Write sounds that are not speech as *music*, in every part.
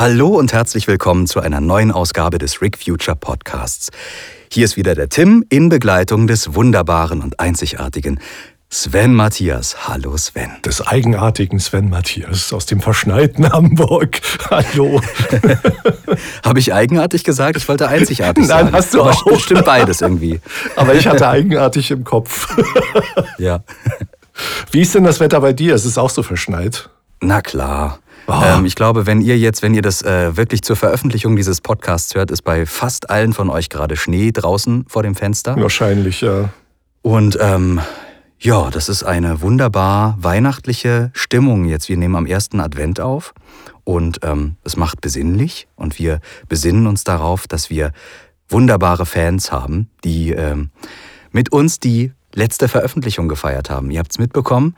Hallo und herzlich willkommen zu einer neuen Ausgabe des Rick Future Podcasts. Hier ist wieder der Tim in Begleitung des wunderbaren und einzigartigen Sven Matthias. Hallo Sven. Des eigenartigen Sven Matthias aus dem verschneiten Hamburg. *laughs* Hallo. *laughs* Habe ich eigenartig gesagt? Ich wollte einzigartig *laughs* sagen. Nein, hast du Aber auch. Stimmt beides irgendwie. Aber ich hatte eigenartig im Kopf. Ja. Wie ist denn das Wetter bei dir? Es ist auch so verschneit. Na klar. Oh. Ähm, ich glaube, wenn ihr jetzt, wenn ihr das äh, wirklich zur Veröffentlichung dieses Podcasts hört, ist bei fast allen von euch gerade Schnee draußen vor dem Fenster. Wahrscheinlich, ja. Und ähm, ja, das ist eine wunderbar weihnachtliche Stimmung jetzt. Wir nehmen am ersten Advent auf und ähm, es macht besinnlich und wir besinnen uns darauf, dass wir wunderbare Fans haben, die ähm, mit uns die letzte Veröffentlichung gefeiert haben. Ihr habt es mitbekommen,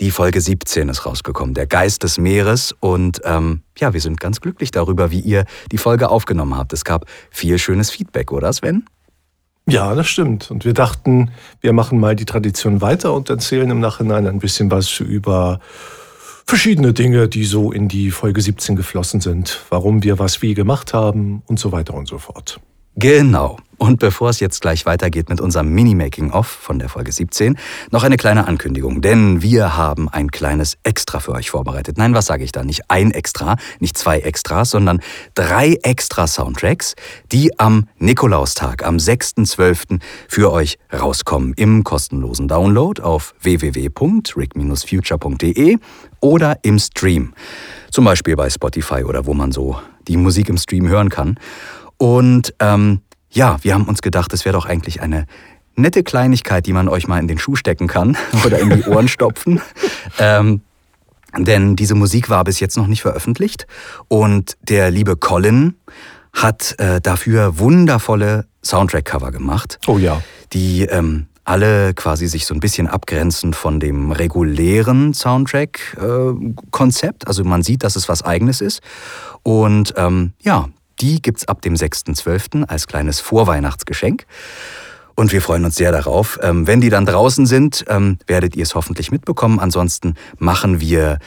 die Folge 17 ist rausgekommen, der Geist des Meeres. Und ähm, ja, wir sind ganz glücklich darüber, wie ihr die Folge aufgenommen habt. Es gab viel schönes Feedback, oder Sven? Ja, das stimmt. Und wir dachten, wir machen mal die Tradition weiter und erzählen im Nachhinein ein bisschen was über verschiedene Dinge, die so in die Folge 17 geflossen sind, warum wir was wie gemacht haben und so weiter und so fort. Genau. Und bevor es jetzt gleich weitergeht mit unserem Mini-Making-of von der Folge 17, noch eine kleine Ankündigung. Denn wir haben ein kleines Extra für euch vorbereitet. Nein, was sage ich da? Nicht ein Extra, nicht zwei Extras, sondern drei extra Soundtracks, die am Nikolaustag, am 6.12. für euch rauskommen im kostenlosen Download auf www.rick-future.de oder im Stream. Zum Beispiel bei Spotify oder wo man so die Musik im Stream hören kann. Und ähm, ja, wir haben uns gedacht, es wäre doch eigentlich eine nette Kleinigkeit, die man euch mal in den Schuh stecken kann *laughs* oder in die Ohren stopfen. *laughs* Ähm, denn diese Musik war bis jetzt noch nicht veröffentlicht und der liebe Colin hat äh, dafür wundervolle Soundtrack-Cover gemacht. Oh ja. Die ähm, alle quasi sich so ein bisschen abgrenzen von dem regulären Soundtrack-Konzept. Äh, also man sieht, dass es was eigenes ist. Und ähm, ja, die gibt's ab dem 6.12. als kleines Vorweihnachtsgeschenk. Und wir freuen uns sehr darauf. Ähm, wenn die dann draußen sind, ähm, werdet ihr es hoffentlich mitbekommen. Ansonsten machen wir,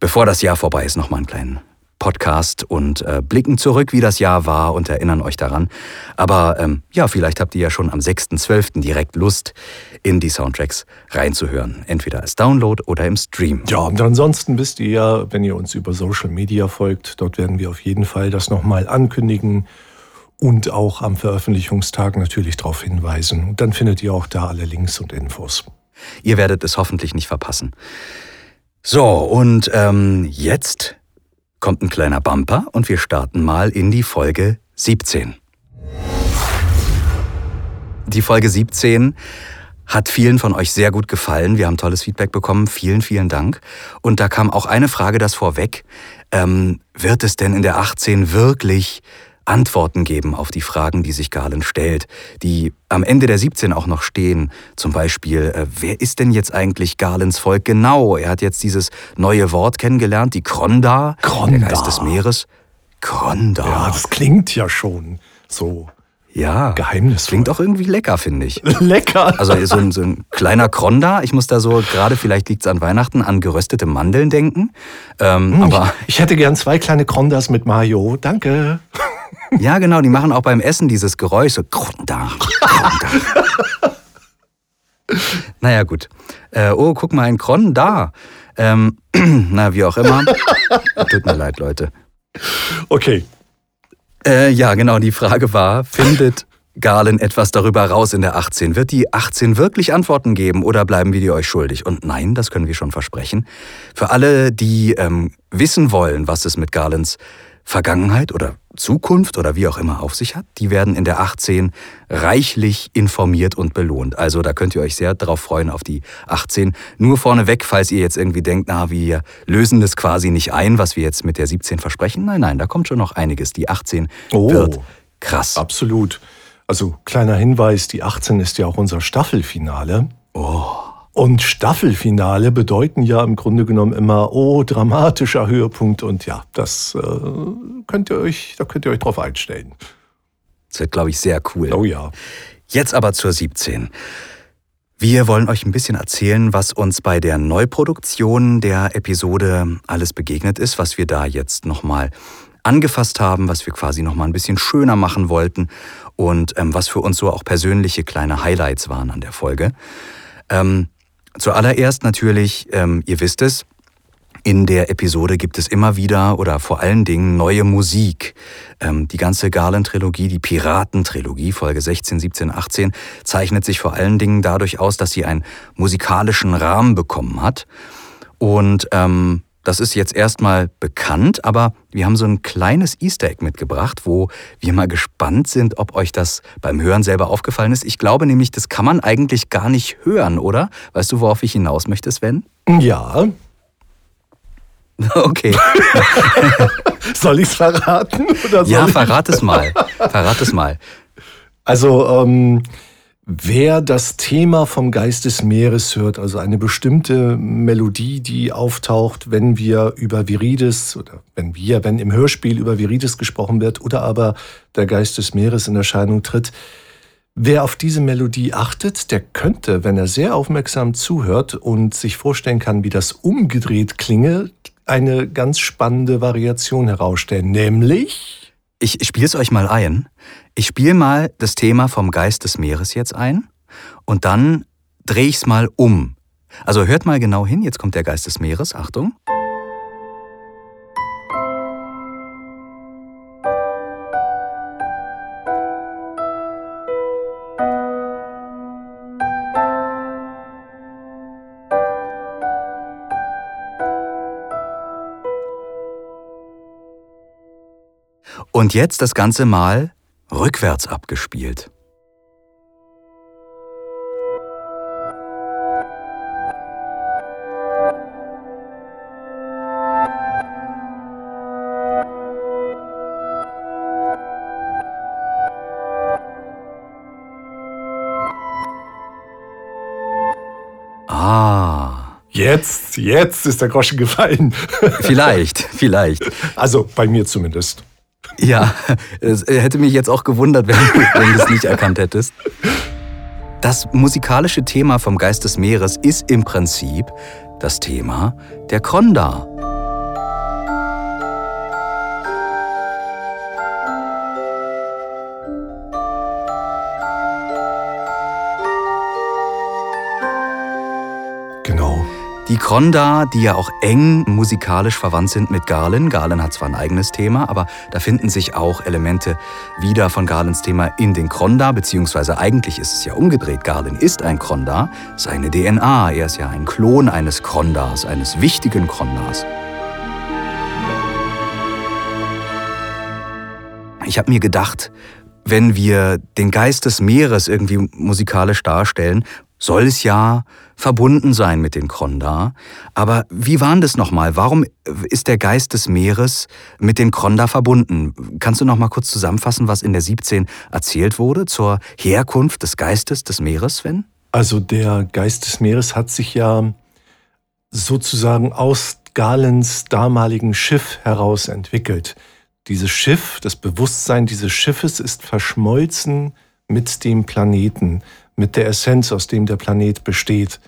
bevor das Jahr vorbei ist, nochmal einen kleinen Podcast und äh, blicken zurück, wie das Jahr war und erinnern euch daran. Aber ähm, ja, vielleicht habt ihr ja schon am 6.12. direkt Lust, in die Soundtracks reinzuhören. Entweder als Download oder im Stream. Ja, und ansonsten wisst ihr ja, wenn ihr uns über Social Media folgt, dort werden wir auf jeden Fall das nochmal ankündigen und auch am Veröffentlichungstag natürlich darauf hinweisen. Und dann findet ihr auch da alle Links und Infos. Ihr werdet es hoffentlich nicht verpassen. So, und ähm, jetzt kommt ein kleiner Bumper und wir starten mal in die Folge 17. Die Folge 17 hat vielen von euch sehr gut gefallen. Wir haben tolles Feedback bekommen. Vielen, vielen Dank. Und da kam auch eine Frage das vorweg. Ähm, wird es denn in der 18 wirklich Antworten geben auf die Fragen, die sich Galen stellt, die am Ende der 17 auch noch stehen. Zum Beispiel, äh, wer ist denn jetzt eigentlich Galens Volk genau? Er hat jetzt dieses neue Wort kennengelernt, die Kronda, Kronda. der Geist des Meeres. Kronda. Ja, das klingt ja schon so ja, geheimnisvoll. Klingt auch irgendwie lecker, finde ich. *laughs* Lecker. Also so ein, so ein kleiner Kronda. Ich muss da so, gerade vielleicht liegt es an Weihnachten, an geröstete Mandeln denken. Ähm, Hm, aber ich, ich hätte gern zwei kleine Krondas mit Mayo. Danke. Ja, genau, die machen auch beim Essen dieses Geräusch, so naja, gut. Äh, oh, guck mal, ein Kronda. Ähm, *clears throat* na, wie auch immer. Tut mir leid, Leute. Okay. Äh, ja, genau, die Frage war, findet Galen etwas darüber raus in der 18? Wird die 18 wirklich Antworten geben oder bleiben wir die euch schuldig? Und nein, das können wir schon versprechen. Für alle, die ähm, wissen wollen, was es mit Galens Vergangenheit oder Zukunft oder wie auch immer auf sich hat, die werden in der 18 reichlich informiert und belohnt. Also da könnt ihr euch sehr darauf freuen auf die 18. Nur vorneweg, falls ihr jetzt irgendwie denkt, na, wir lösen das quasi nicht ein, was wir jetzt mit der 17 versprechen. Nein, nein, da kommt schon noch einiges. Die 18 Oh. wird krass. Absolut. Also kleiner Hinweis, die 18 ist ja auch unser Staffelfinale. Oh. Und Staffelfinale bedeuten ja im Grunde genommen immer, oh, dramatischer Höhepunkt. Und ja, das äh, könnt ihr euch, da könnt ihr euch drauf einstellen. Das wird, glaube ich, sehr cool. Oh ja. Jetzt aber zur 17. Wir wollen euch ein bisschen erzählen, was uns bei der Neuproduktion der Episode alles begegnet ist, was wir da jetzt nochmal angefasst haben, was wir quasi noch mal ein bisschen schöner machen wollten und ähm, was für uns so auch persönliche kleine Highlights waren an der Folge. Ähm, zuallererst natürlich, ähm, ihr wisst es, in der Episode gibt es immer wieder oder vor allen Dingen neue Musik. Ähm, die ganze Garland-Trilogie, die Piraten-Trilogie, Folge 16, 17, 18, zeichnet sich vor allen Dingen dadurch aus, dass sie einen musikalischen Rahmen bekommen hat. Und ähm, das ist jetzt erstmal bekannt, aber wir haben so ein kleines Easter Egg mitgebracht, wo wir mal gespannt sind, ob euch das beim Hören selber aufgefallen ist. Ich glaube nämlich, das kann man eigentlich gar nicht hören, oder? Weißt du, worauf ich hinaus möchte, Sven? Ja, *laughs* Okay. *laughs* soll ich es verraten? Oder soll ja, verrat es mal. Verrat es mal. Also, ähm, wer das Thema vom Geist des Meeres hört, also eine bestimmte Melodie, die auftaucht, wenn wir über Virides oder wenn wir, wenn im Hörspiel über Virides gesprochen wird oder aber der Geist des Meeres in Erscheinung tritt, Wer auf diese Melodie achtet, der könnte, wenn er sehr aufmerksam zuhört und sich vorstellen kann, wie das umgedreht klinge, eine ganz spannende Variation herausstellen, nämlich... Ich spiele es euch mal ein. Ich spiele mal das Thema vom Geist des Meeres jetzt ein und dann drehe ich es mal um. Also hört mal genau hin, jetzt kommt der Geist des Meeres, Achtung. Und jetzt das Ganze mal rückwärts abgespielt. Ah. Jetzt, jetzt ist der Groschen gefallen. *laughs* Vielleicht, vielleicht. Also bei mir zumindest. Ja, es hätte mich jetzt auch gewundert, wenn, *laughs* wenn du es nicht erkannt hättest. Das musikalische Thema vom Geist des Meeres ist im Prinzip das Thema der Konda. Die Kronda, die ja auch eng musikalisch verwandt sind mit Garlin. Garlin hat zwar ein eigenes Thema, aber da finden sich auch Elemente wieder von Garlins Thema in den Kronda, beziehungsweise eigentlich ist es ja umgedreht. Garlin ist ein Kronda, seine DNA. Er ist ja ein Klon eines Krondas, eines wichtigen Krondas. Ich habe mir gedacht, wenn wir den Geist des Meeres irgendwie musikalisch darstellen, soll es ja verbunden sein mit den Kronda. Aber wie waren das nochmal? Warum ist der Geist des Meeres mit den Kronda verbunden? Kannst du noch mal kurz zusammenfassen, was in der 17 erzählt wurde zur Herkunft des Geistes des Meeres, Sven? Also der Geist des Meeres hat sich ja sozusagen aus Galens damaligen Schiff heraus entwickelt. Dieses Schiff, das Bewusstsein dieses Schiffes ist verschmolzen mit dem Planeten mit der Essenz, aus dem der Planet besteht.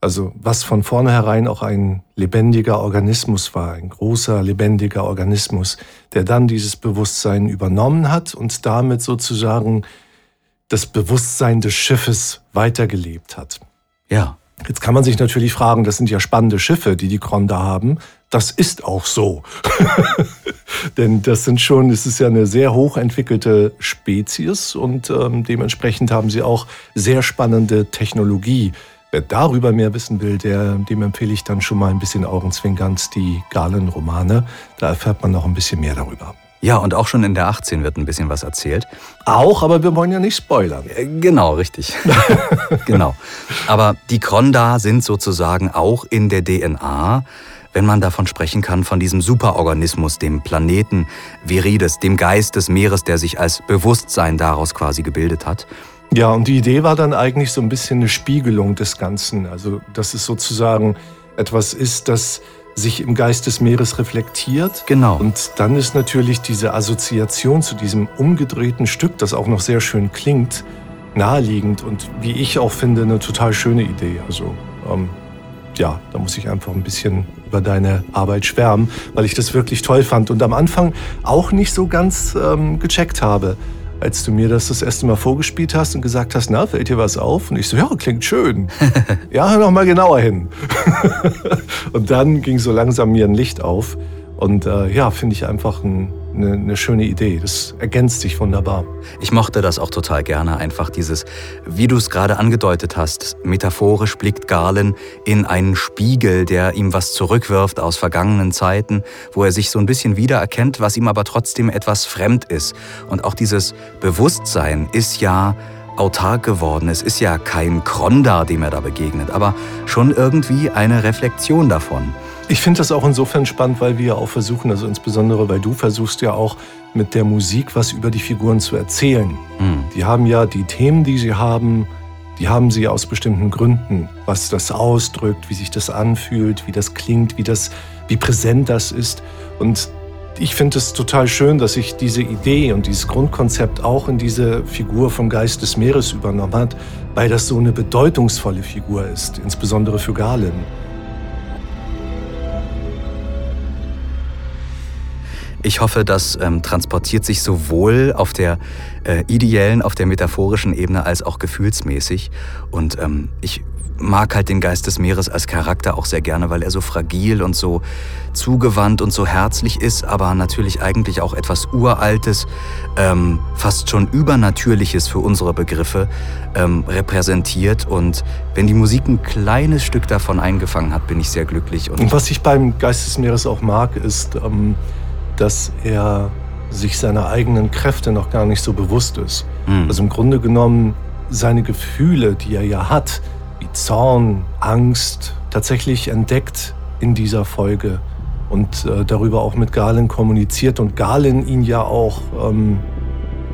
Also was von vornherein auch ein lebendiger Organismus war, ein großer lebendiger Organismus, der dann dieses Bewusstsein übernommen hat und damit sozusagen das Bewusstsein des Schiffes weitergelebt hat. Ja. Jetzt kann man sich natürlich fragen, das sind ja spannende Schiffe, die die Kronda haben. Das ist auch so. *laughs* Denn das sind schon, es ist ja eine sehr hochentwickelte Spezies und ähm, dementsprechend haben sie auch sehr spannende Technologie. Wer darüber mehr wissen will, der, dem empfehle ich dann schon mal ein bisschen augenzwinkernd die Galen-Romane. Da erfährt man noch ein bisschen mehr darüber. Ja, und auch schon in der 18 wird ein bisschen was erzählt. Auch, aber wir wollen ja nicht spoilern. Äh, genau, richtig. *laughs* genau. Aber die Kronda sind sozusagen auch in der DNA, wenn man davon sprechen kann, von diesem Superorganismus, dem Planeten Virides, dem Geist des Meeres, der sich als Bewusstsein daraus quasi gebildet hat. Ja, und die Idee war dann eigentlich so ein bisschen eine Spiegelung des Ganzen. Also, dass es sozusagen etwas ist, das sich im Geist des Meeres reflektiert. Genau. Und dann ist natürlich diese Assoziation zu diesem umgedrehten Stück, das auch noch sehr schön klingt, naheliegend und wie ich auch finde, eine total schöne Idee. Also ähm, ja, da muss ich einfach ein bisschen über deine Arbeit schwärmen, weil ich das wirklich toll fand und am Anfang auch nicht so ganz ähm, gecheckt habe als du mir das das erste Mal vorgespielt hast und gesagt hast, na, fällt dir was auf? Und ich so, ja, klingt schön. *laughs* ja, hör noch mal genauer hin. *laughs* und dann ging so langsam mir ein Licht auf. Und äh, ja, finde ich einfach ein, eine, eine schöne Idee. Das ergänzt sich wunderbar. Ich mochte das auch total gerne, einfach dieses, wie du es gerade angedeutet hast, metaphorisch blickt Galen in einen Spiegel, der ihm was zurückwirft aus vergangenen Zeiten, wo er sich so ein bisschen wiedererkennt, was ihm aber trotzdem etwas fremd ist. Und auch dieses Bewusstsein ist ja autark geworden. Es ist ja kein Krondar, dem er da begegnet, aber schon irgendwie eine Reflexion davon. Ich finde das auch insofern spannend, weil wir auch versuchen, also insbesondere weil du versuchst ja auch mit der Musik was über die Figuren zu erzählen. Mhm. Die haben ja die Themen, die sie haben, die haben sie aus bestimmten Gründen, was das ausdrückt, wie sich das anfühlt, wie das klingt, wie das, wie präsent das ist. Und ich finde es total schön, dass sich diese Idee und dieses Grundkonzept auch in diese Figur vom Geist des Meeres übernommen hat, weil das so eine bedeutungsvolle Figur ist, insbesondere für Galen. Ich hoffe, das ähm, transportiert sich sowohl auf der äh, ideellen, auf der metaphorischen Ebene als auch gefühlsmäßig. Und ähm, ich mag halt den Geist des Meeres als Charakter auch sehr gerne, weil er so fragil und so zugewandt und so herzlich ist, aber natürlich eigentlich auch etwas Uraltes, ähm, fast schon Übernatürliches für unsere Begriffe ähm, repräsentiert. Und wenn die Musik ein kleines Stück davon eingefangen hat, bin ich sehr glücklich. Und, und was ich beim Geist des Meeres auch mag, ist, ähm dass er sich seiner eigenen Kräfte noch gar nicht so bewusst ist. Mhm. Also im Grunde genommen seine Gefühle, die er ja hat, wie Zorn, Angst, tatsächlich entdeckt in dieser Folge und äh, darüber auch mit Galen kommuniziert und Galen ihn ja auch ähm,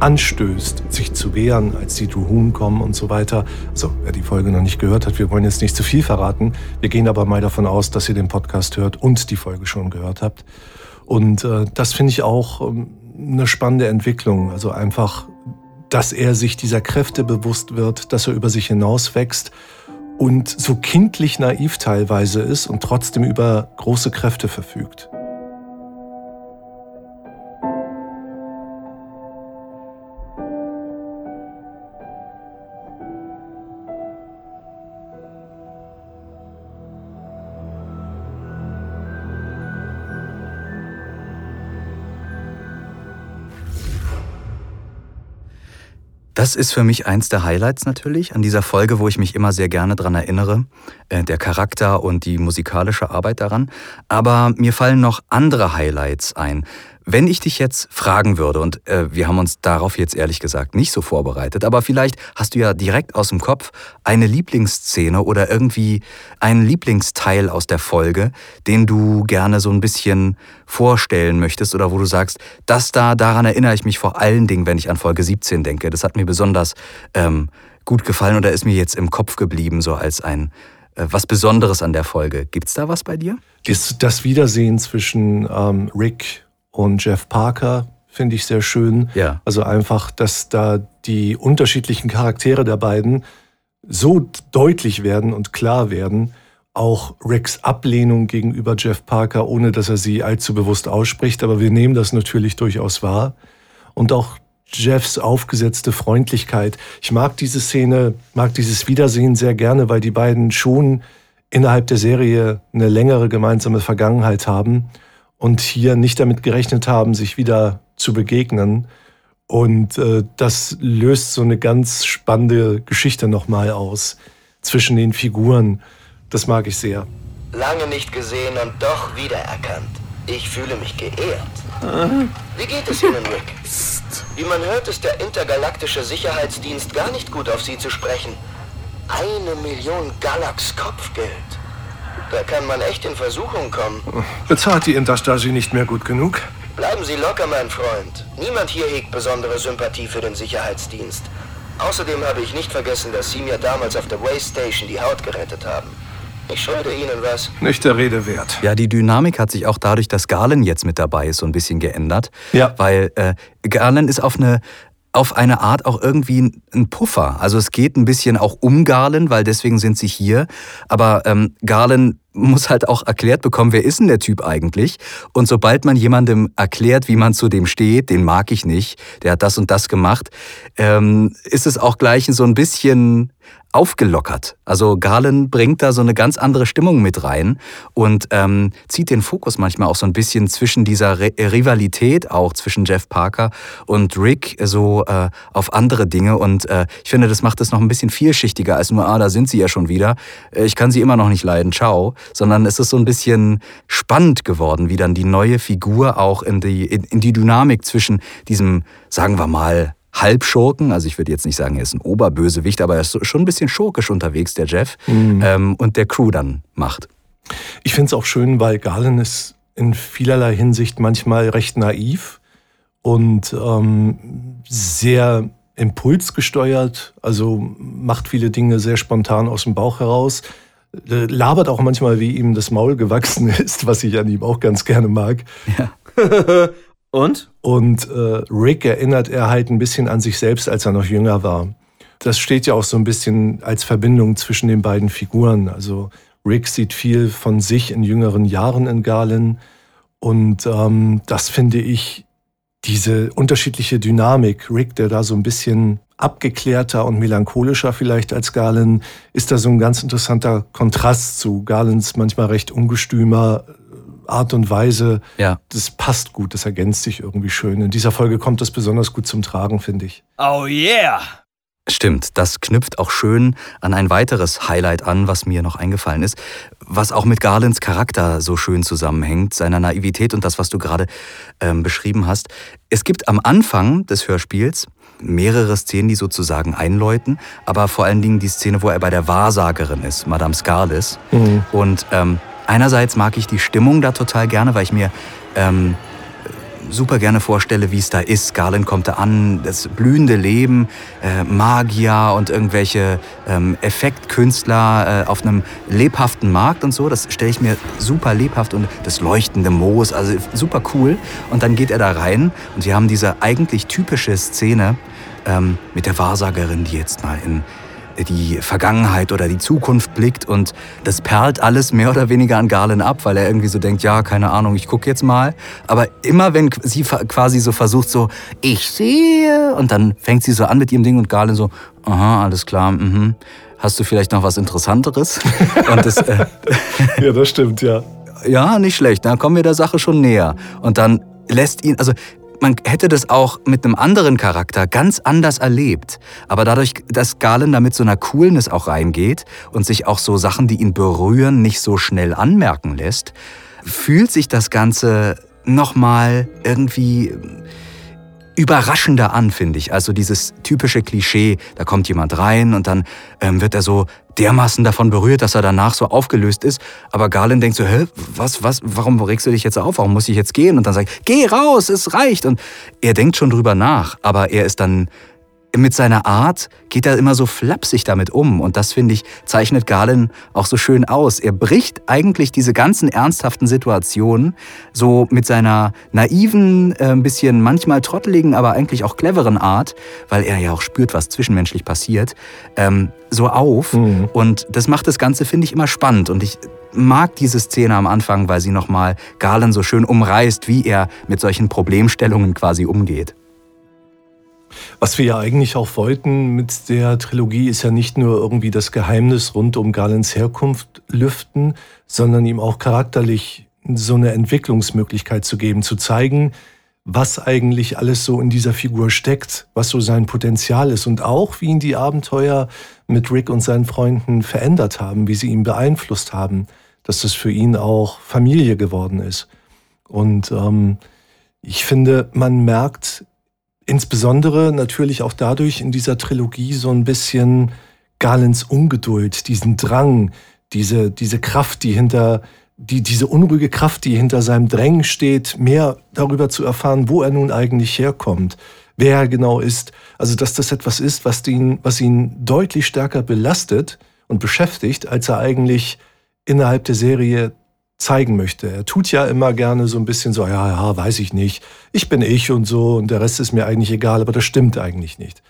anstößt, sich zu wehren, als die Duhun kommen und so weiter. Also, wer die Folge noch nicht gehört hat, wir wollen jetzt nicht zu viel verraten. Wir gehen aber mal davon aus, dass ihr den Podcast hört und die Folge schon gehört habt. Und äh, das finde ich auch ähm, eine spannende Entwicklung. Also einfach, dass er sich dieser Kräfte bewusst wird, dass er über sich hinaus wächst und so kindlich naiv teilweise ist und trotzdem über große Kräfte verfügt. Das ist für mich eins der Highlights natürlich an dieser Folge, wo ich mich immer sehr gerne daran erinnere, äh, der Charakter und die musikalische Arbeit daran. Aber mir fallen noch andere Highlights ein. Wenn ich dich jetzt fragen würde, und äh, wir haben uns darauf jetzt ehrlich gesagt nicht so vorbereitet, aber vielleicht hast du ja direkt aus dem Kopf eine Lieblingsszene oder irgendwie einen Lieblingsteil aus der Folge, den du gerne so ein bisschen vorstellen möchtest oder wo du sagst, das da, daran erinnere ich mich vor allen Dingen, wenn ich an Folge 17 denke. Das hat mir besonders ähm, gut gefallen oder ist mir jetzt im Kopf geblieben, so als ein äh, was Besonderes an der Folge. Gibt's da was bei dir? Das, das Wiedersehen zwischen ähm, Rick und Jeff Parker finde ich sehr schön. Ja. Also einfach, dass da die unterschiedlichen Charaktere der beiden so deutlich werden und klar werden. Auch Ricks Ablehnung gegenüber Jeff Parker, ohne dass er sie allzu bewusst ausspricht, aber wir nehmen das natürlich durchaus wahr. Und auch Jeffs aufgesetzte Freundlichkeit. Ich mag diese Szene, mag dieses Wiedersehen sehr gerne, weil die beiden schon innerhalb der Serie eine längere gemeinsame Vergangenheit haben und hier nicht damit gerechnet haben, sich wieder zu begegnen. Und äh, das löst so eine ganz spannende Geschichte nochmal aus zwischen den Figuren. Das mag ich sehr. Lange nicht gesehen und doch wiedererkannt. Ich fühle mich geehrt. Wie geht es Ihnen, Rick? Wie man hört, ist der intergalaktische Sicherheitsdienst gar nicht gut auf Sie zu sprechen. Eine Million Galax Kopfgeld. Da kann man echt in Versuchung kommen. Bezahlt die Interstasi nicht mehr gut genug? Bleiben Sie locker, mein Freund. Niemand hier hegt besondere Sympathie für den Sicherheitsdienst. Außerdem habe ich nicht vergessen, dass Sie mir damals auf der Waste Station die Haut gerettet haben. Ich schulde Ihnen was. Nicht der Rede wert. Ja, die Dynamik hat sich auch dadurch, dass Galen jetzt mit dabei ist, so ein bisschen geändert. Ja. Weil äh, Galen ist auf eine auf eine Art auch irgendwie ein Puffer. Also es geht ein bisschen auch um Galen, weil deswegen sind sie hier. Aber ähm, Galen muss halt auch erklärt bekommen, wer ist denn der Typ eigentlich? Und sobald man jemandem erklärt, wie man zu dem steht, den mag ich nicht, der hat das und das gemacht, ähm, ist es auch gleich so ein bisschen aufgelockert. Also Garland bringt da so eine ganz andere Stimmung mit rein und ähm, zieht den Fokus manchmal auch so ein bisschen zwischen dieser Re Rivalität auch zwischen Jeff Parker und Rick so äh, auf andere Dinge und äh, ich finde, das macht es noch ein bisschen vielschichtiger als nur, ah, da sind sie ja schon wieder. Äh, ich kann sie immer noch nicht leiden, ciao, sondern es ist so ein bisschen spannend geworden, wie dann die neue Figur auch in die, in, in die Dynamik zwischen diesem, sagen wir mal, Halbschurken, also ich würde jetzt nicht sagen, er ist ein Oberbösewicht, aber er ist schon ein bisschen schurkisch unterwegs, der Jeff, mhm. ähm, und der Crew dann macht. Ich finde es auch schön, weil Galen ist in vielerlei Hinsicht manchmal recht naiv und ähm, sehr impulsgesteuert, also macht viele Dinge sehr spontan aus dem Bauch heraus, äh, labert auch manchmal, wie ihm das Maul gewachsen *laughs* ist, was ich an ihm auch ganz gerne mag. Ja. *laughs* Und? Und äh, Rick erinnert er halt ein bisschen an sich selbst, als er noch jünger war. Das steht ja auch so ein bisschen als Verbindung zwischen den beiden Figuren. Also Rick sieht viel von sich in jüngeren Jahren in Galen. Und ähm, das finde ich, diese unterschiedliche Dynamik. Rick, der da so ein bisschen abgeklärter und melancholischer vielleicht als Galen, ist da so ein ganz interessanter Kontrast zu Galens manchmal recht ungestümer, Art und Weise, ja. das passt gut, das ergänzt sich irgendwie schön. In dieser Folge kommt das besonders gut zum Tragen, finde ich. Oh yeah! Stimmt, das knüpft auch schön an ein weiteres Highlight an, was mir noch eingefallen ist, was auch mit Garlands Charakter so schön zusammenhängt, seiner Naivität und das, was du gerade ähm, beschrieben hast. Es gibt am Anfang des Hörspiels mehrere Szenen, die sozusagen einläuten, aber vor allen Dingen die Szene, wo er bei der Wahrsagerin ist, Madame Scarlis. Mhm. Und ähm, einerseits mag ich die Stimmung da total gerne, weil ich mir ähm, super gerne vorstelle, wie es da ist. Garland kommt da an, das blühende Leben, äh, Magier und irgendwelche ähm, Effektkünstler äh, auf einem lebhaften Markt und so. Das stelle ich mir super lebhaft und das leuchtende Moos, also super cool. Und dann geht er da rein und wir haben diese eigentlich typische Szene ähm, mit der Wahrsagerin, die jetzt mal in die Vergangenheit oder die Zukunft blickt und das perlt alles mehr oder weniger an Garland ab, weil er irgendwie so denkt, ja, keine Ahnung, ich gucke jetzt mal. Aber immer wenn sie quasi so versucht, so, ich sehe, und dann fängt sie so an mit ihrem Ding und Garland so, aha, alles klar, mhm. Hast du vielleicht noch was Interessanteres? *laughs* und das, äh, ja, das stimmt, ja. Ja, nicht schlecht. Dann kommen wir der Sache schon näher. Und dann lässt ihn, also man hätte das auch mit einem anderen Charakter ganz anders erlebt. Aber dadurch, dass Galen da mit so einer Coolness auch reingeht und sich auch so Sachen, die ihn berühren, nicht so schnell anmerken lässt, fühlt sich das Ganze nochmal irgendwie überraschender an, finde ich. Also dieses typische Klischee, da kommt jemand rein und dann ähm, wird er so dermaßen davon berührt, dass er danach so aufgelöst ist. Aber Garland denkt so, hä, was, was, warum regst du dich jetzt auf? Warum muss ich jetzt gehen? Und dann sagt, geh raus, es reicht. Und er denkt schon drüber nach, aber er ist dann mit seiner Art geht er immer so flapsig damit um. Und das, finde ich, zeichnet Galen auch so schön aus. Er bricht eigentlich diese ganzen ernsthaften Situationen so mit seiner naiven, äh, ein bisschen manchmal trotteligen, aber eigentlich auch cleveren Art, weil er ja auch spürt, was zwischenmenschlich passiert, ähm, so auf. Mhm. Und das macht das Ganze, finde ich, immer spannend. Und ich mag diese Szene am Anfang, weil sie nochmal Galen so schön umreißt, wie er mit solchen Problemstellungen quasi umgeht. Was wir ja eigentlich auch wollten mit der Trilogie ist ja nicht nur irgendwie das Geheimnis rund um Galens Herkunft lüften, sondern ihm auch charakterlich so eine Entwicklungsmöglichkeit zu geben, zu zeigen, was eigentlich alles so in dieser Figur steckt, was so sein Potenzial ist und auch, wie ihn die Abenteuer mit Rick und seinen Freunden verändert haben, wie sie ihn beeinflusst haben, dass das für ihn auch Familie geworden ist. Und ähm, ich finde, man merkt Insbesondere natürlich auch dadurch in dieser Trilogie so ein bisschen Galens Ungeduld, diesen Drang, diese, diese Kraft, die hinter, die, diese unruhige Kraft, die hinter seinem Drängen steht, mehr darüber zu erfahren, wo er nun eigentlich herkommt, wer er genau ist. Also, dass das etwas ist, was ihn, was ihn deutlich stärker belastet und beschäftigt, als er eigentlich innerhalb der Serie zeigen möchte. Er tut ja immer gerne so ein bisschen so, ja, ja, weiß ich nicht, ich bin ich und so und der Rest ist mir eigentlich egal, aber das stimmt eigentlich nicht.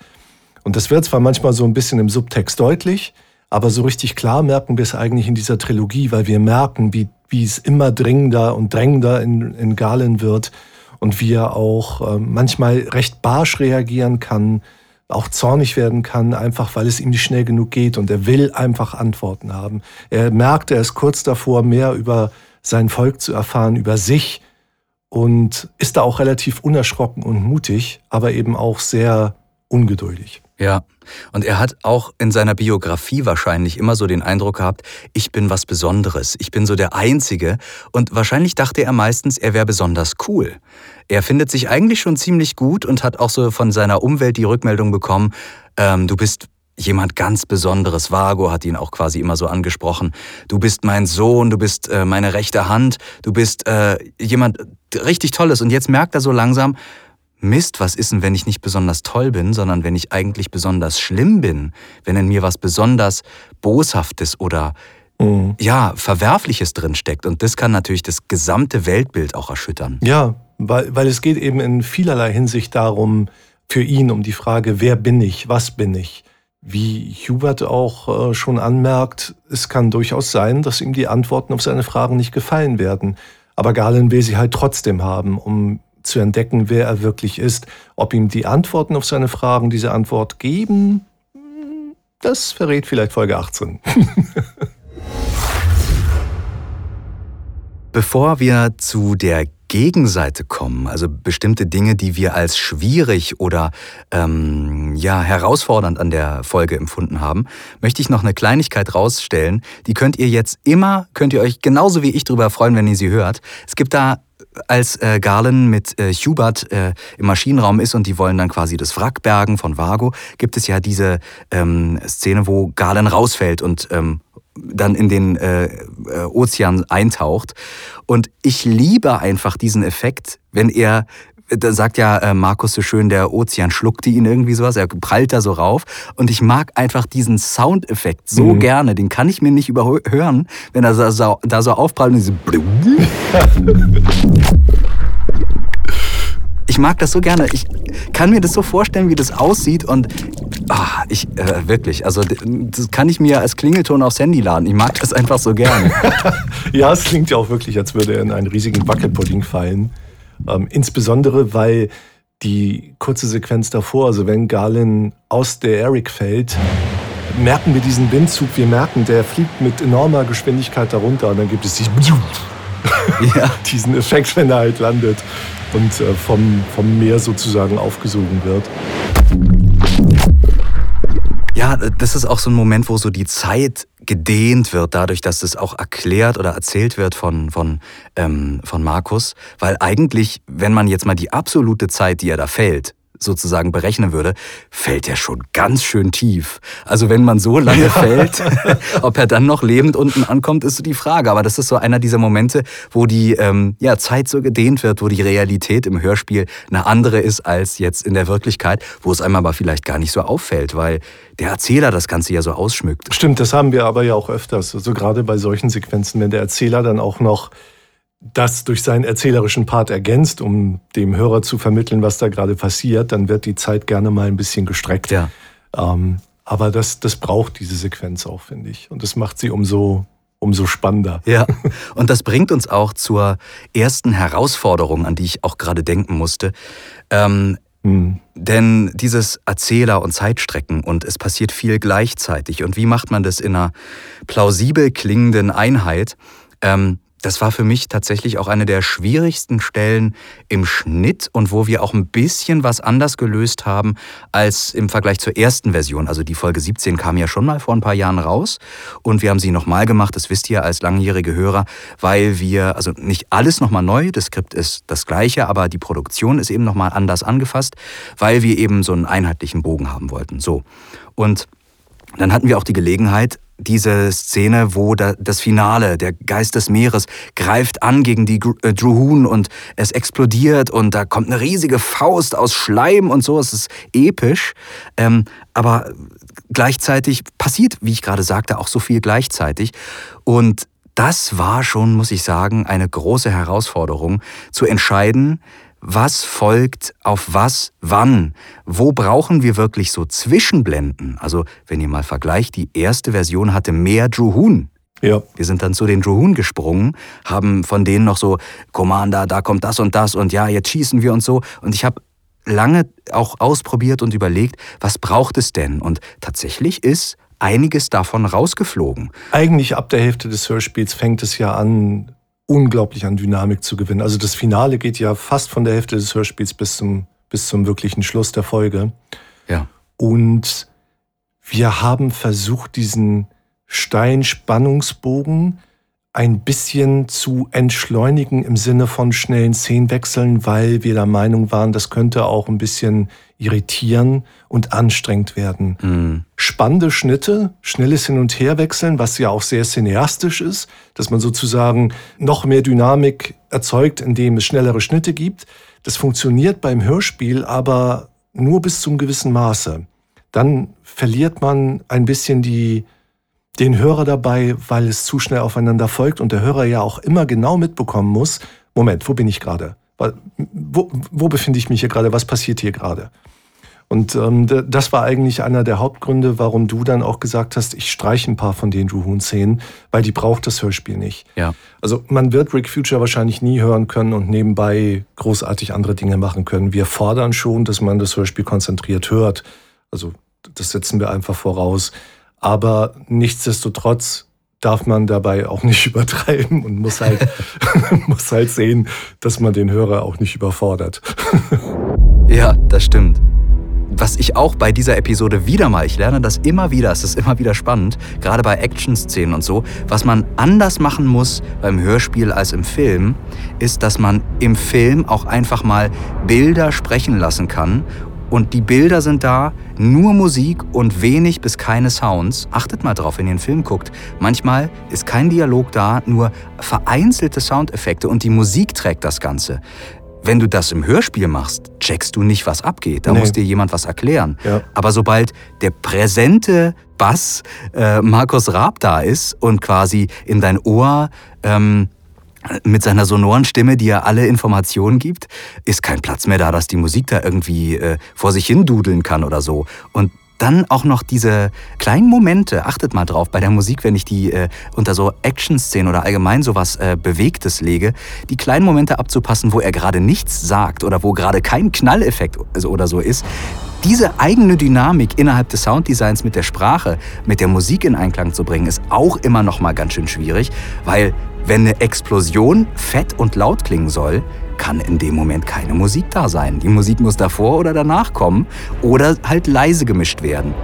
Und das wird zwar manchmal so ein bisschen im Subtext deutlich, Aber so richtig klar merken wir es eigentlich in dieser Trilogie, weil wir merken, wie, wie es immer dringender und drängender in, in Galen wird und wie er auch äh, manchmal recht barsch reagieren kann, auch zornig werden kann, einfach weil es ihm nicht schnell genug geht und er will einfach Antworten haben. Er merkt, er ist kurz davor, mehr über sein Volk zu erfahren, über sich und ist da auch relativ unerschrocken und mutig, aber eben auch sehr ungeduldig. Ja, und er hat auch in seiner Biografie wahrscheinlich immer so den Eindruck gehabt, ich bin was Besonderes, ich bin so der Einzige und wahrscheinlich dachte er meistens, er wäre besonders cool. Er findet sich eigentlich schon ziemlich gut und hat auch so von seiner Umwelt die Rückmeldung bekommen, ähm, du bist jemand ganz Besonderes. Vago hat ihn auch quasi immer so angesprochen. Du bist mein Sohn, du bist äh, meine rechte Hand, du bist äh, jemand richtig Tolles. Und jetzt merkt er so langsam, Mist, was ist denn, wenn ich nicht besonders toll bin, sondern wenn ich eigentlich besonders schlimm bin, wenn in mir was besonders Boshaftes oder mhm. ja, Verwerfliches drinsteckt. Und das kann natürlich das gesamte Weltbild auch erschüttern. Ja, weil, weil es geht eben in vielerlei Hinsicht darum, für ihn um die Frage, wer bin ich, was bin ich. Wie Hubert auch äh, schon anmerkt, es kann durchaus sein, dass ihm die Antworten auf seine Fragen nicht gefallen werden. Aber Galen will sie halt trotzdem haben, um zu entdecken, wer er wirklich ist. Ob ihm die Antworten auf seine Fragen diese Antwort geben, das verrät vielleicht Folge 18. *laughs* Bevor wir zu der Gegenseite kommen, also bestimmte Dinge, die wir als schwierig oder ähm, ja herausfordernd an der Folge empfunden haben, möchte ich noch eine Kleinigkeit rausstellen. Die könnt ihr jetzt immer, könnt ihr euch genauso wie ich darüber freuen, wenn ihr sie hört. Es gibt da als äh, Garland mit äh, Hubert äh, im Maschinenraum ist und die wollen dann quasi das Wrack bergen von Vago, gibt es ja diese ähm, Szene, wo Garland rausfällt und ähm, dann in den äh, äh, Ozean eintaucht. Und ich liebe einfach diesen Effekt, wenn er da sagt ja äh, Markus so schön, der Ozean schluckte ihn irgendwie sowas, er prallt da so rauf. Und ich mag einfach diesen Soundeffekt so mhm. gerne, den kann ich mir nicht überhören, wenn er da so, da so aufprallt und diese *laughs* Ich mag das so gerne. Ich kann mir das so vorstellen, wie das aussieht und ach, ich äh, wirklich, also das kann ich mir als Klingelton aufs Handy laden. Ich mag das einfach so gerne. *laughs* ja, es klingt ja auch wirklich, als würde er in einen riesigen Wackelpudding fallen. Ähm, insbesondere, weil die kurze Sequenz davor, also wenn Garlin aus der Eric fällt, merken wir diesen Windzug, wir merken, der fliegt mit enormer Geschwindigkeit darunter und dann gibt es diesen, *laughs* ja. *laughs* diesen Effekt, wenn er halt landet und äh, vom, vom Meer sozusagen aufgesogen wird. Ja, das ist auch so ein Moment, wo so die Zeit gedehnt wird, dadurch, dass es auch erklärt oder erzählt wird von, von, ähm, von Markus. Weil eigentlich, wenn man jetzt mal die absolute Zeit, die er da fällt, sozusagen berechnen würde, fällt er schon ganz schön tief. Also wenn man so lange fällt, *laughs* ob er dann noch lebend unten ankommt, ist so die Frage. Aber das ist so einer dieser Momente, wo die ähm, ja, Zeit so gedehnt wird, wo die Realität im Hörspiel eine andere ist als jetzt in der Wirklichkeit, wo es einem aber vielleicht gar nicht so auffällt, weil der Erzähler das Ganze ja so ausschmückt. Stimmt, das haben wir aber ja auch öfters. Also gerade bei solchen Sequenzen, wenn der Erzähler dann auch noch das durch seinen erzählerischen Part ergänzt, um dem Hörer zu vermitteln, was da gerade passiert, dann wird die Zeit gerne mal ein bisschen gestreckt. Ja. Ähm, aber das, das braucht diese Sequenz auch, finde ich. Und das macht sie umso, umso spannender. Ja, und das bringt uns auch zur ersten Herausforderung, an die ich auch gerade denken musste. Ähm, hm. Denn dieses Erzähler und Zeitstrecken und es passiert viel gleichzeitig. Und wie macht man das in einer plausibel klingenden Einheit? Ähm, das war für mich tatsächlich auch eine der schwierigsten Stellen im Schnitt und wo wir auch ein bisschen was anders gelöst haben als im Vergleich zur ersten Version. Also die Folge 17 kam ja schon mal vor ein paar Jahren raus und wir haben sie nochmal gemacht, das wisst ihr als langjährige Hörer, weil wir, also nicht alles nochmal neu, das Skript ist das gleiche, aber die Produktion ist eben nochmal anders angefasst, weil wir eben so einen einheitlichen Bogen haben wollten. So. Und dann hatten wir auch die Gelegenheit, diese Szene, wo das Finale, der Geist des Meeres, greift an gegen die äh, Druhun und es explodiert und da kommt eine riesige Faust aus Schleim und so. Es ist episch. Ähm, aber gleichzeitig passiert, wie ich gerade sagte, auch so viel gleichzeitig. Und das war schon, muss ich sagen, eine große Herausforderung, zu entscheiden, was folgt auf was, wann? Wo brauchen wir wirklich so Zwischenblenden? Also, wenn ihr mal vergleicht, die erste Version hatte mehr Hoon. Ja. Wir sind dann zu den Hoon gesprungen, haben von denen noch so, Commander, da kommt das und das und ja, jetzt schießen wir und so. Und ich habe lange auch ausprobiert und überlegt, was braucht es denn? Und tatsächlich ist einiges davon rausgeflogen. Eigentlich ab der Hälfte des Hörspiels fängt es ja an, unglaublich an Dynamik zu gewinnen. Also das Finale geht ja fast von der Hälfte des Hörspiels bis zum, bis zum wirklichen Schluss der Folge. Ja. Und wir haben versucht, diesen Steinspannungsbogen ein bisschen zu entschleunigen im Sinne von schnellen Szenenwechseln, weil wir der Meinung waren, das könnte auch ein bisschen irritieren und anstrengend werden. Mhm. Spannende Schnitte, schnelles Hin- und Herwechseln, was ja auch sehr cineastisch ist, dass man sozusagen noch mehr Dynamik erzeugt, indem es schnellere Schnitte gibt. Das funktioniert beim Hörspiel aber nur bis zum gewissen Maße. Dann verliert man ein bisschen die, den Hörer dabei, weil es zu schnell aufeinander folgt und der Hörer ja auch immer genau mitbekommen muss, Moment, wo bin ich gerade? Wo, wo befinde ich mich hier gerade? Was passiert hier gerade? Und ähm, das war eigentlich einer der Hauptgründe, warum du dann auch gesagt hast, ich streiche ein paar von den Drew Hoon-Szenen, weil die braucht das Hörspiel nicht. Ja. Also man wird Rick Future wahrscheinlich nie hören können und nebenbei großartig andere Dinge machen können. Wir fordern schon, dass man das Hörspiel konzentriert hört. Also das setzen wir einfach voraus. Aber nichtsdestotrotz darf man dabei auch nicht *laughs* übertreiben und muss halt, *laughs* muss halt sehen, dass man den Hörer auch nicht überfordert. *laughs* ja, das stimmt was ich auch bei dieser Episode wieder mal, ich lerne das immer wieder, es ist immer wieder spannend, gerade bei Action-Szenen und so, was man anders machen muss beim Hörspiel als im Film, ist, dass man im Film auch einfach mal Bilder sprechen lassen kann und die Bilder sind da, nur Musik und wenig bis keine Sounds. Achtet mal drauf, wenn ihr einen Film guckt. Manchmal ist kein Dialog da, nur vereinzelte Soundeffekte und die Musik trägt das Ganze. Wenn du das im Hörspiel machst, checkst du nicht, was abgeht. Da nee. muss dir jemand was erklären. Ja. Aber sobald der präsente Bass äh, Markus Raab da ist und quasi in dein Ohr ähm, mit seiner sonoren Stimme, die er alle Informationen gibt, ist kein Platz mehr da, dass die Musik da irgendwie äh, vor sich hin dudeln kann oder so. Und dann auch noch diese kleinen Momente, achtet mal drauf bei der Musik, wenn ich die äh, unter so Action-Szenen oder allgemein sowas äh, Bewegtes lege, die kleinen Momente abzupassen, wo er gerade nichts sagt oder wo gerade kein Knalleffekt oder so ist. Diese eigene Dynamik innerhalb des Sounddesigns mit der Sprache, mit der Musik in Einklang zu bringen, ist auch immer noch mal ganz schön schwierig, weil wenn eine Explosion fett und laut klingen soll, kann in dem Moment keine Musik da sein. Die Musik muss davor oder danach kommen oder halt leise gemischt werden.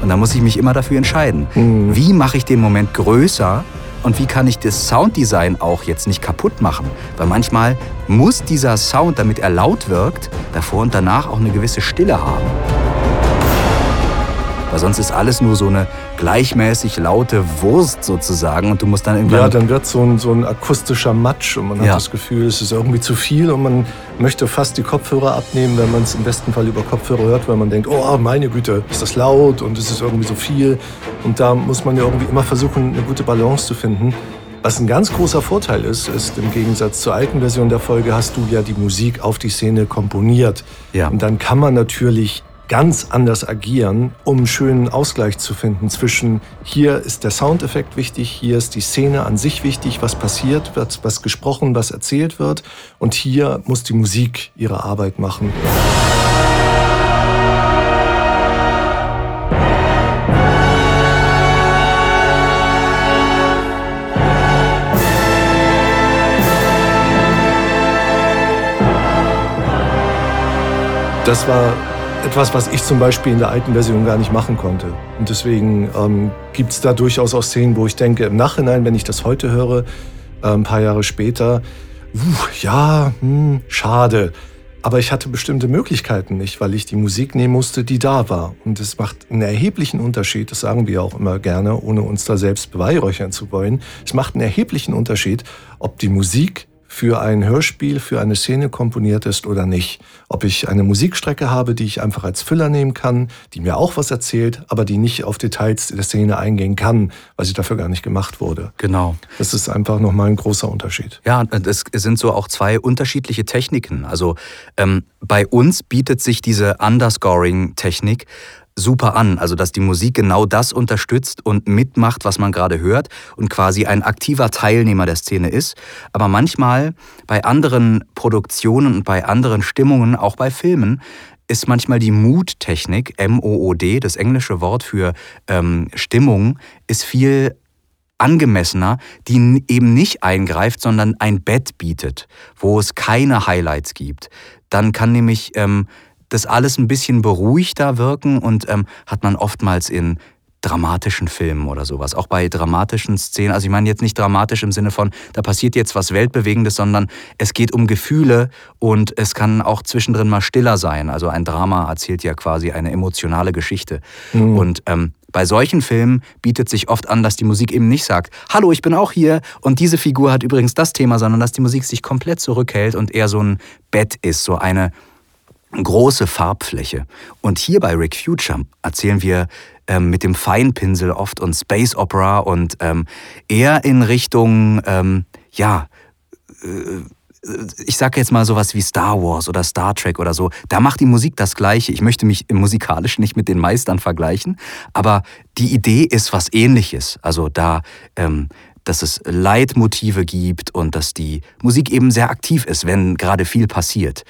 Und da muss ich mich immer dafür entscheiden, mhm. wie mache ich den Moment größer und wie kann ich das Sounddesign auch jetzt nicht kaputt machen. Weil manchmal muss dieser Sound, damit er laut wirkt, davor und danach auch eine gewisse Stille haben. Weil sonst ist alles nur so eine gleichmäßig laute Wurst sozusagen und du musst dann irgendwann... Ja, dann wird so ein, so ein akustischer Matsch und man hat das Gefühl, es ist irgendwie zu viel und man möchte fast die Kopfhörer abnehmen, wenn man es im besten Fall über Kopfhörer hört, weil man denkt, oh meine Güte, ist das laut und es ist irgendwie so viel. Und da muss man ja irgendwie immer versuchen, eine gute Balance zu finden. Was ein ganz großer Vorteil ist, ist im Gegensatz zur alten Version der Folge hast du ja die Musik auf die Szene komponiert. Ja. Und dann kann man natürlich ganz anders agieren, um einen schönen Ausgleich zu finden zwischen hier ist der Soundeffekt wichtig, hier ist die Szene an sich wichtig, was passiert, wird was gesprochen, was erzählt wird und hier muss die Musik ihre Arbeit machen. Das war etwas, was ich zum Beispiel in der alten Version gar nicht machen konnte. Und deswegen ähm, gibt es da durchaus auch Szenen, wo ich denke, im Nachhinein, wenn ich das heute höre, äh, ein paar Jahre später, uh, ja, hm, schade. Aber ich hatte bestimmte Möglichkeiten nicht, weil ich die Musik nehmen musste, die da war. Und es macht einen erheblichen Unterschied, das sagen wir auch immer gerne, ohne uns da selbst beweihräuchern zu wollen. Es macht einen erheblichen Unterschied, ob die Musik für ein Hörspiel, für eine Szene komponiert ist oder nicht. Ob ich eine Musikstrecke habe, die ich einfach als Füller nehmen kann, die mir auch was erzählt, aber die nicht auf Details der Szene eingehen kann, weil sie dafür gar nicht gemacht wurde. Genau. Das ist einfach nochmal ein großer Unterschied. Ja, es sind so auch zwei unterschiedliche Techniken. Also ähm, bei uns bietet sich diese Underscoring-Technik super an. Also, dass die Musik genau das unterstützt und mitmacht, was man gerade hört und quasi ein aktiver Teilnehmer der Szene ist. Aber manchmal bei anderen Produktionen und bei anderen Stimmungen, auch bei Filmen, ist manchmal die Mood-Technik, M-O-O-D, das englische Wort für ähm, Stimmung, ist viel angemessener, die eben nicht eingreift, sondern ein Bett bietet, wo es keine Highlights gibt. Dann kann nämlich ähm, das alles ein bisschen beruhigter wirken und ähm, hat man oftmals in dramatischen Filmen oder sowas, auch bei dramatischen Szenen. Also ich meine jetzt nicht dramatisch im Sinne von, da passiert jetzt was Weltbewegendes, sondern es geht um Gefühle und es kann auch zwischendrin mal stiller sein. Also ein Drama erzählt ja quasi eine emotionale Geschichte. Mhm. Und ähm, bei solchen Filmen bietet sich oft an, dass die Musik eben nicht sagt, hallo, ich bin auch hier und diese Figur hat übrigens das Thema, sondern dass die Musik sich komplett zurückhält und eher so ein Bett ist, so eine große Farbfläche. Und hier bei Rick Future erzählen wir ähm, mit dem Feinpinsel oft und Space Opera und ähm, eher in Richtung, ähm, ja, äh, ich sage jetzt mal sowas wie Star Wars oder Star Trek oder so, da macht die Musik das Gleiche. Ich möchte mich musikalisch nicht mit den Meistern vergleichen, aber die Idee ist was ähnliches. Also da, ähm, dass es Leitmotive gibt und dass die Musik eben sehr aktiv ist, wenn gerade viel passiert.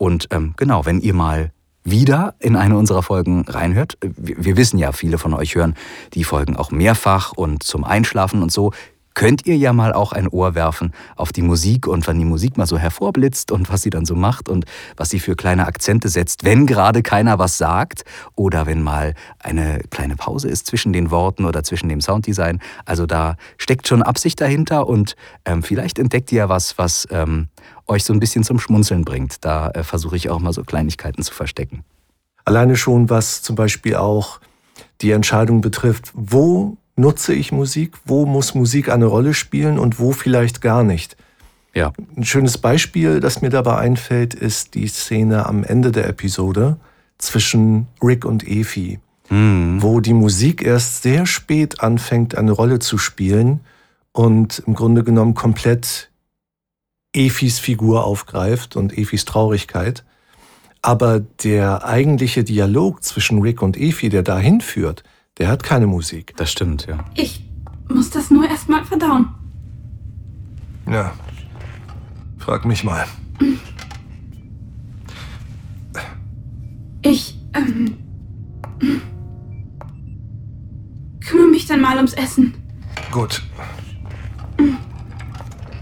Und ähm, genau, wenn ihr mal wieder in eine unserer Folgen reinhört, wir, wir wissen ja, viele von euch hören die Folgen auch mehrfach und zum Einschlafen und so könnt ihr ja mal auch ein Ohr werfen auf die Musik und wann die Musik mal so hervorblitzt und was sie dann so macht und was sie für kleine Akzente setzt, wenn gerade keiner was sagt oder wenn mal eine kleine Pause ist zwischen den Worten oder zwischen dem Sounddesign. Also da steckt schon Absicht dahinter und ähm, vielleicht entdeckt ihr ja was, was ähm, euch so ein bisschen zum Schmunzeln bringt. Da äh, versuche ich auch mal so Kleinigkeiten zu verstecken. Alleine schon, was zum Beispiel auch die Entscheidung betrifft, wo nutze ich Musik, wo muss Musik eine Rolle spielen und wo vielleicht gar nicht. Ja. Ein schönes Beispiel, das mir dabei einfällt, ist die Szene am Ende der Episode zwischen Rick und Efi, mhm. wo die Musik erst sehr spät anfängt, eine Rolle zu spielen und im Grunde genommen komplett Efis Figur aufgreift und Efis Traurigkeit. Aber der eigentliche Dialog zwischen Rick und Efi, der dahin führt, der hat keine Musik. Das stimmt, ja. Ich muss das nur erstmal verdauen. Ja. Frag mich mal. Ich, ähm. kümmere mich dann mal ums Essen. Gut.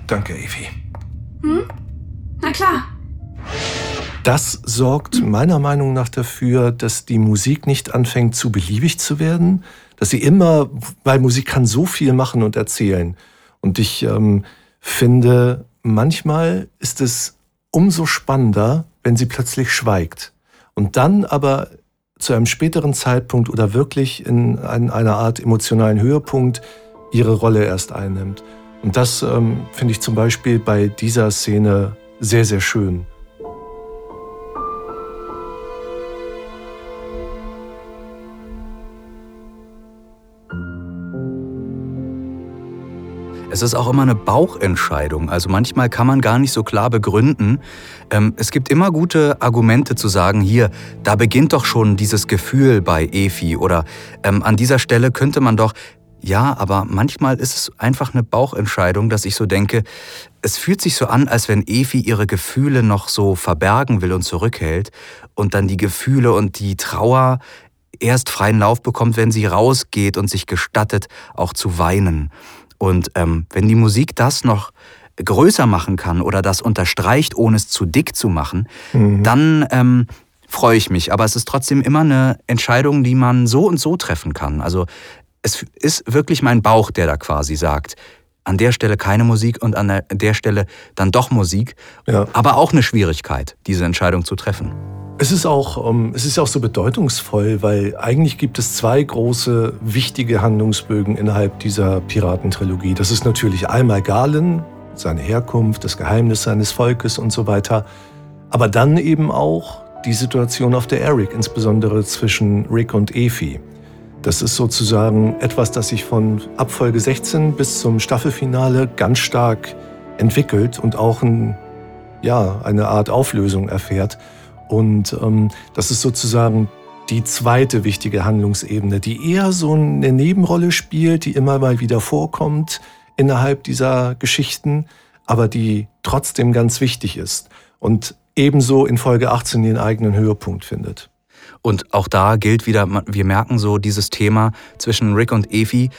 Danke, Evi. Hm? Na klar. Das sorgt meiner Meinung nach dafür, dass die Musik nicht anfängt zu beliebig zu werden, dass sie immer, weil Musik kann so viel machen und erzählen. Und ich ähm, finde, manchmal ist es umso spannender, wenn sie plötzlich schweigt. Und dann aber zu einem späteren Zeitpunkt oder wirklich in einer Art emotionalen Höhepunkt ihre Rolle erst einnimmt. Und das ähm, finde ich zum Beispiel bei dieser Szene sehr, sehr schön. Es ist auch immer eine Bauchentscheidung. Also manchmal kann man gar nicht so klar begründen. Ähm, es gibt immer gute Argumente zu sagen, hier, da beginnt doch schon dieses Gefühl bei Efi oder ähm, an dieser Stelle könnte man doch, ja, aber manchmal ist es einfach eine Bauchentscheidung, dass ich so denke, es fühlt sich so an, als wenn Efi ihre Gefühle noch so verbergen will und zurückhält und dann die Gefühle und die Trauer erst freien Lauf bekommt, wenn sie rausgeht und sich gestattet, auch zu weinen. Und ähm, wenn die Musik das noch größer machen kann oder das unterstreicht, ohne es zu dick zu machen, mhm. dann ähm, freue ich mich. Aber es ist trotzdem immer eine Entscheidung, die man so und so treffen kann. Also es ist wirklich mein Bauch, der da quasi sagt, an der Stelle keine Musik und an der Stelle dann doch Musik. Ja. Aber auch eine Schwierigkeit, diese Entscheidung zu treffen. Es ist auch, ähm, es ist auch so bedeutungsvoll, weil eigentlich gibt es zwei große wichtige Handlungsbögen innerhalb dieser Piratentrilogie. Das ist natürlich einmal Galen, seine Herkunft, das Geheimnis seines Volkes und so weiter. Aber dann eben auch die Situation auf der Eric, insbesondere zwischen Rick und Efi. Das ist sozusagen etwas, das sich von Abfolge 16 bis zum Staffelfinale ganz stark entwickelt und auch ein, ja, eine Art Auflösung erfährt. Und ähm, das ist sozusagen die zweite wichtige Handlungsebene, die eher so eine Nebenrolle spielt, die immer mal wieder vorkommt innerhalb dieser Geschichten, aber die trotzdem ganz wichtig ist und ebenso in Folge 18 den eigenen Höhepunkt findet. Und auch da gilt wieder, wir merken so, dieses Thema zwischen Rick und Evi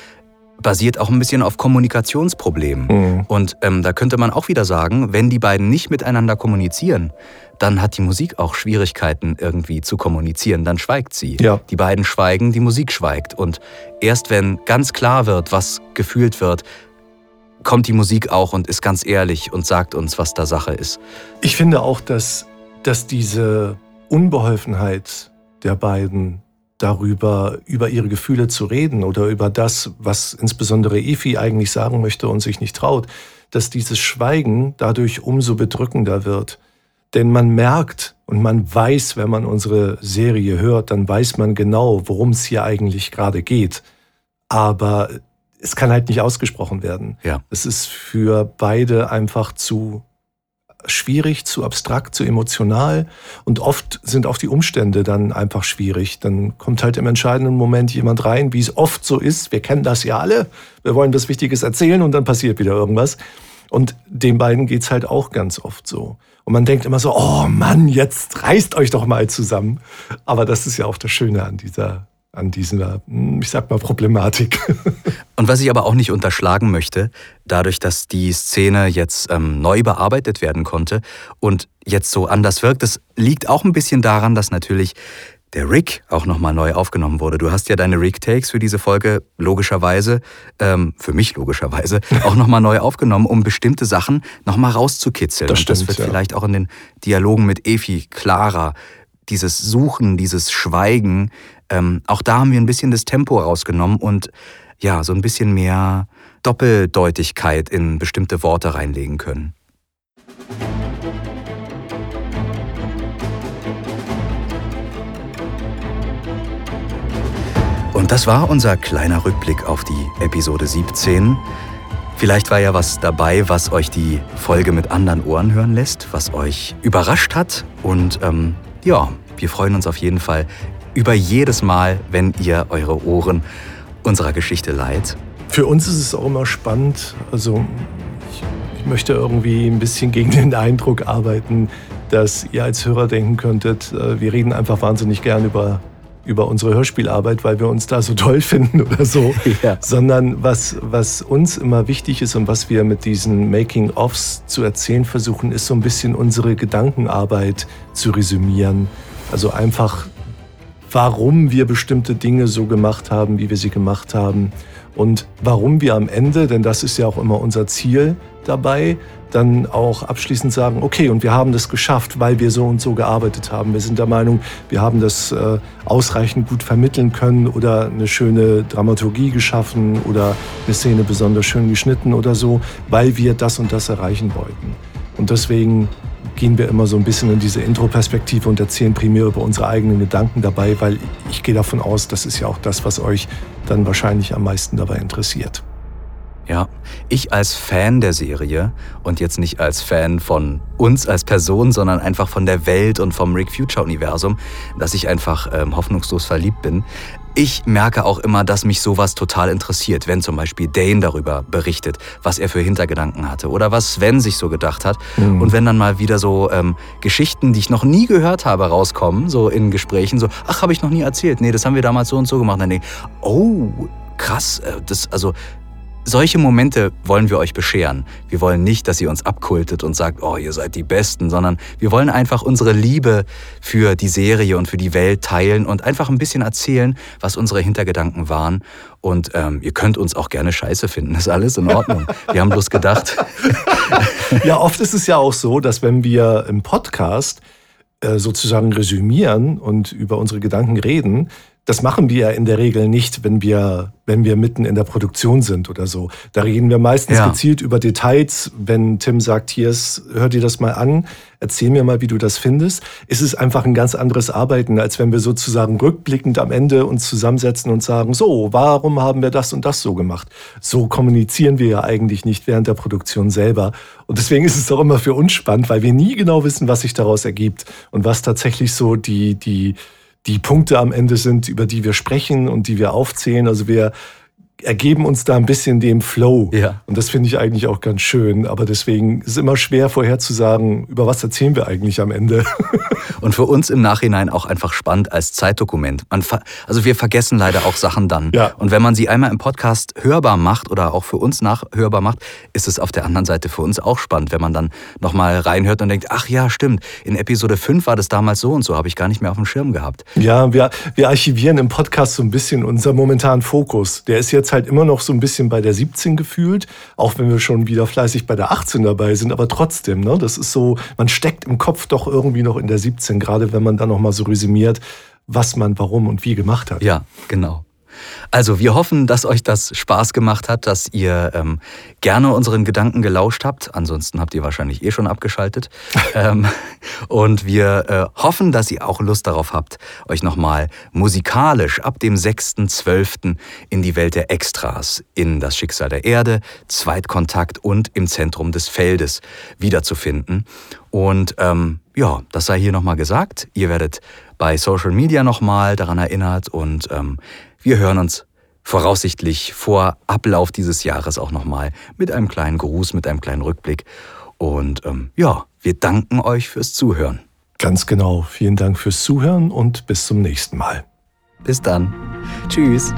basiert auch ein bisschen auf Kommunikationsproblemen. Mhm. Und ähm, da könnte man auch wieder sagen, wenn die beiden nicht miteinander kommunizieren, dann hat die Musik auch Schwierigkeiten irgendwie zu kommunizieren, dann schweigt sie. Ja. Die beiden schweigen, die Musik schweigt. Und erst wenn ganz klar wird, was gefühlt wird, kommt die Musik auch und ist ganz ehrlich und sagt uns, was da Sache ist. Ich finde auch, dass, dass diese Unbeholfenheit der beiden darüber, über ihre Gefühle zu reden oder über das, was insbesondere Efi eigentlich sagen möchte und sich nicht traut, dass dieses Schweigen dadurch umso bedrückender wird. Denn man merkt und man weiß, wenn man unsere Serie hört, dann weiß man genau, worum es hier eigentlich gerade geht. Aber es kann halt nicht ausgesprochen werden. Ja. Es ist für beide einfach zu schwierig, zu abstrakt, zu emotional. Und oft sind auch die Umstände dann einfach schwierig. Dann kommt halt im entscheidenden Moment jemand rein, wie es oft so ist. Wir kennen das ja alle. Wir wollen das Wichtiges erzählen und dann passiert wieder irgendwas. Und den beiden geht's halt auch ganz oft so. Und man denkt immer so, oh Mann, jetzt reißt euch doch mal zusammen. Aber das ist ja auch das Schöne an dieser, an dieser, hm, ich sag mal, Problematik. *laughs* Und was ich aber auch nicht unterschlagen möchte, dadurch, dass die Szene jetzt ähm, neu bearbeitet werden konnte und jetzt so anders wirkt, das liegt auch ein bisschen daran, dass natürlich der Rick auch nochmal neu aufgenommen wurde. Du hast ja deine Rick-Takes für diese Folge logischerweise, ähm, für mich logischerweise, *laughs* auch nochmal neu aufgenommen, um bestimmte Sachen nochmal rauszukitzeln. Das stimmt, Und das wird ja. vielleicht auch in den Dialogen mit Efi klarer. Dieses Suchen, dieses Schweigen, ähm, auch da haben wir ein bisschen das Tempo rausgenommen und ja, so ein bisschen mehr Doppeldeutigkeit in bestimmte Worte reinlegen können. Und das war unser kleiner Rückblick auf die Episode 17. Vielleicht war ja was dabei, was euch die Folge mit anderen Ohren hören lässt, was euch überrascht hat. Und ähm, ja, wir freuen uns auf jeden Fall über jedes Mal, wenn ihr eure Ohren unserer Geschichte leiht. Für uns ist es auch immer spannend. Also ich, ich möchte irgendwie ein bisschen gegen den Eindruck arbeiten, dass ihr als Hörer denken könntet, äh, wir reden einfach wahnsinnig gern über, über unsere Hörspielarbeit, weil wir uns da so toll *laughs* finden oder so. Ja. Sondern was, was uns immer wichtig ist und was wir mit diesen Making-ofs zu erzählen versuchen, ist so ein bisschen unsere Gedankenarbeit zu resümieren. Also einfach warum wir bestimmte Dinge so gemacht haben, wie wir sie gemacht haben und warum wir am Ende, denn das ist ja auch immer unser Ziel dabei, dann auch abschließend sagen, okay, und wir haben das geschafft, weil wir so und so gearbeitet haben. Wir sind der Meinung, wir haben das äh, ausreichend gut vermitteln können oder eine schöne Dramaturgie geschaffen oder eine Szene besonders schön geschnitten oder so, weil wir das und das erreichen wollten. Und deswegen gehen wir immer so ein bisschen in diese Intro-Perspektive und erzählen primär über unsere eigenen Gedanken dabei, weil ich gehe davon aus, das ist ja auch das, was euch dann wahrscheinlich am meisten dabei interessiert. Ja, ich als Fan der Serie und jetzt nicht als Fan von uns als Person, sondern einfach von der Welt und vom Rick Future Universum, dass ich einfach ähm, hoffnungslos verliebt bin. Ich merke auch immer, dass mich sowas total interessiert, wenn zum Beispiel Dane darüber berichtet, was er für Hintergedanken hatte oder was Sven sich so gedacht hat. Mhm. Und wenn dann mal wieder so ähm, Geschichten, die ich noch nie gehört habe, rauskommen, so in Gesprächen, so, ach, habe ich noch nie erzählt. Nee, das haben wir damals so und so gemacht. Dann denke ich, oh, krass, äh, das, also solche Momente wollen wir euch bescheren. Wir wollen nicht, dass ihr uns abkultet und sagt, oh, ihr seid die Besten, sondern wir wollen einfach unsere Liebe für die Serie und für die Welt teilen und einfach ein bisschen erzählen, was unsere Hintergedanken waren. Und ähm, ihr könnt uns auch gerne scheiße finden, ist alles in Ordnung. Wir haben bloß gedacht, *laughs* Ja, oft ist es ja auch so, dass wenn wir im Podcast äh, sozusagen resümieren und über unsere Gedanken reden, Das machen wir ja in der Regel nicht, wenn wir, wenn wir mitten in der Produktion sind oder so. Da reden wir meistens Ja. gezielt über Details. Wenn Tim sagt, hier ist, hör dir das mal an, erzähl mir mal, wie du das findest. Es ist einfach ein ganz anderes Arbeiten, als wenn wir sozusagen rückblickend am Ende uns zusammensetzen und sagen, so, warum haben wir das und das so gemacht? So kommunizieren wir ja eigentlich nicht während der Produktion selber. Und deswegen ist es auch immer für uns spannend, weil wir nie genau wissen, was sich daraus ergibt und was tatsächlich so die, die, die Punkte am Ende sind, über die wir sprechen und die wir aufzählen. Also wir ergeben uns da ein bisschen dem Flow. Ja. Und das finde ich eigentlich auch ganz schön. Aber deswegen ist es immer schwer vorherzusagen, über was erzählen wir eigentlich am Ende. *laughs* Und für uns im Nachhinein auch einfach spannend als Zeitdokument. Also wir vergessen leider auch Sachen dann. Ja. Und wenn man sie einmal im Podcast hörbar macht oder auch für uns nachhörbar macht, ist es auf der anderen Seite für uns auch spannend, wenn man dann nochmal reinhört und denkt, ach ja, stimmt, in Episode 5 war das damals so und so, habe ich gar nicht mehr auf dem Schirm gehabt. Ja, wir, wir archivieren im Podcast so ein bisschen unseren momentanen Fokus. Der ist jetzt halt immer noch so ein bisschen bei der 17 gefühlt, auch wenn wir schon wieder fleißig bei der 18 dabei sind, aber trotzdem, ne, das ist so, man steckt im Kopf doch irgendwie noch in der 17, gerade wenn man dann noch mal so resümiert, was man warum und wie gemacht hat. Ja, genau. Also wir hoffen, dass euch das Spaß gemacht hat, dass ihr ähm, gerne unseren Gedanken gelauscht habt. Ansonsten habt ihr wahrscheinlich eh schon abgeschaltet. *laughs* ähm, und wir äh, hoffen, dass ihr auch Lust darauf habt, euch nochmal musikalisch ab dem 6.12. in die Welt der Extras, in das Schicksal der Erde, Zweitkontakt und im Zentrum des Feldes wiederzufinden. Und ähm, ja, das sei hier nochmal gesagt. Ihr werdet bei Social Media nochmal daran erinnert und ähm, wir hören uns voraussichtlich vor Ablauf dieses Jahres auch nochmal mit einem kleinen Gruß, mit einem kleinen Rückblick. Und ähm, ja, wir danken euch fürs Zuhören. Ganz genau. Vielen Dank fürs Zuhören und bis zum nächsten Mal. Bis dann. Tschüss.